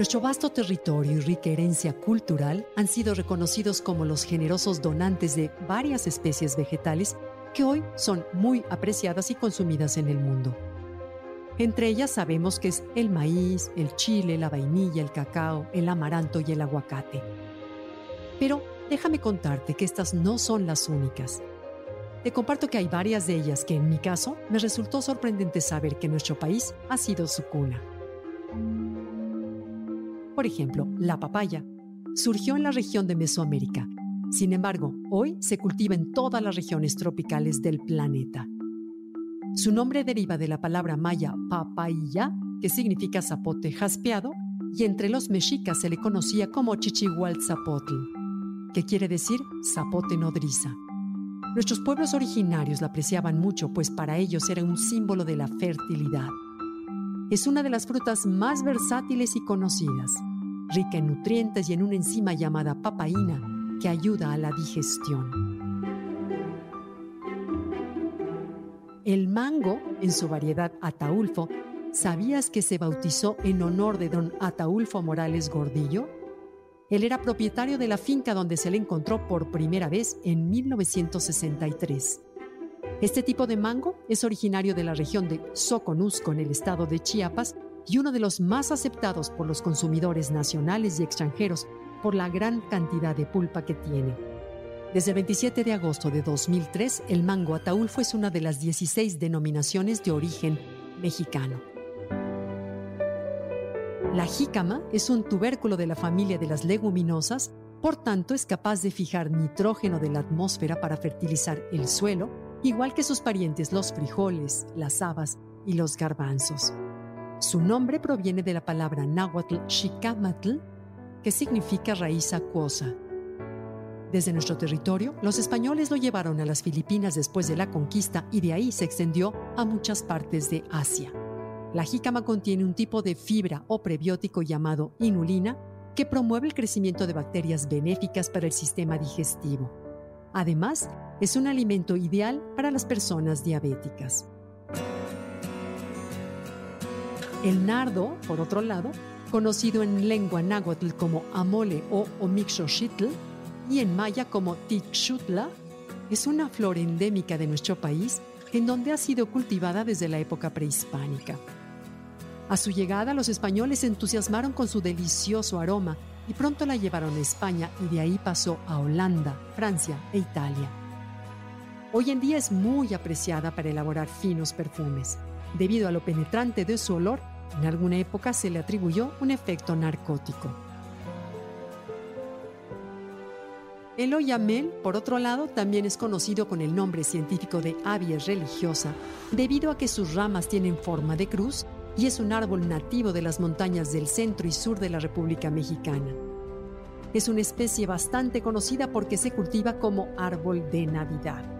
Nuestro vasto territorio y rica herencia cultural han sido reconocidos como los generosos donantes de varias especies vegetales que hoy son muy apreciadas y consumidas en el mundo. Entre ellas sabemos que es el maíz, el chile, la vainilla, el cacao, el amaranto y el aguacate. Pero déjame contarte que estas no son las únicas. Te comparto que hay varias de ellas que en mi caso me resultó sorprendente saber que nuestro país ha sido su cuna. Por ejemplo, la papaya surgió en la región de Mesoamérica. Sin embargo, hoy se cultiva en todas las regiones tropicales del planeta. Su nombre deriva de la palabra maya papaya, que significa zapote jaspeado, y entre los mexicas se le conocía como chichihualzapotl, que quiere decir zapote nodriza. Nuestros pueblos originarios la apreciaban mucho, pues para ellos era un símbolo de la fertilidad. Es una de las frutas más versátiles y conocidas rica en nutrientes y en una enzima llamada papaína que ayuda a la digestión. El mango, en su variedad Ataulfo, ¿sabías que se bautizó en honor de don Ataulfo Morales Gordillo? Él era propietario de la finca donde se le encontró por primera vez en 1963. Este tipo de mango es originario de la región de Soconusco en el estado de Chiapas y uno de los más aceptados por los consumidores nacionales y extranjeros por la gran cantidad de pulpa que tiene. Desde el 27 de agosto de 2003, el mango ataulfo es una de las 16 denominaciones de origen mexicano. La jícama es un tubérculo de la familia de las leguminosas, por tanto es capaz de fijar nitrógeno de la atmósfera para fertilizar el suelo, igual que sus parientes los frijoles, las habas y los garbanzos. Su nombre proviene de la palabra náhuatl xicamatl, que significa raíz acuosa. Desde nuestro territorio, los españoles lo llevaron a las Filipinas después de la conquista y de ahí se extendió a muchas partes de Asia. La jícama contiene un tipo de fibra o prebiótico llamado inulina que promueve el crecimiento de bacterias benéficas para el sistema digestivo. Además, es un alimento ideal para las personas diabéticas. El nardo, por otro lado, conocido en lengua náhuatl como amole o omixoxitl y en maya como tixutla, es una flor endémica de nuestro país en donde ha sido cultivada desde la época prehispánica. A su llegada, los españoles se entusiasmaron con su delicioso aroma y pronto la llevaron a España y de ahí pasó a Holanda, Francia e Italia. Hoy en día es muy apreciada para elaborar finos perfumes. Debido a lo penetrante de su olor, en alguna época se le atribuyó un efecto narcótico. El oyamel, por otro lado, también es conocido con el nombre científico de avies religiosa debido a que sus ramas tienen forma de cruz y es un árbol nativo de las montañas del centro y sur de la República Mexicana. Es una especie bastante conocida porque se cultiva como árbol de Navidad.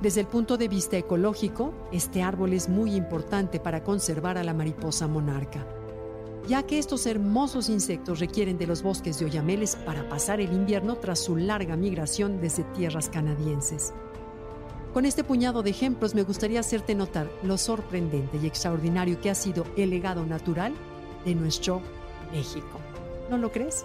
Desde el punto de vista ecológico, este árbol es muy importante para conservar a la mariposa monarca, ya que estos hermosos insectos requieren de los bosques de oyameles para pasar el invierno tras su larga migración desde tierras canadienses. Con este puñado de ejemplos me gustaría hacerte notar lo sorprendente y extraordinario que ha sido el legado natural de nuestro México. ¿No lo crees?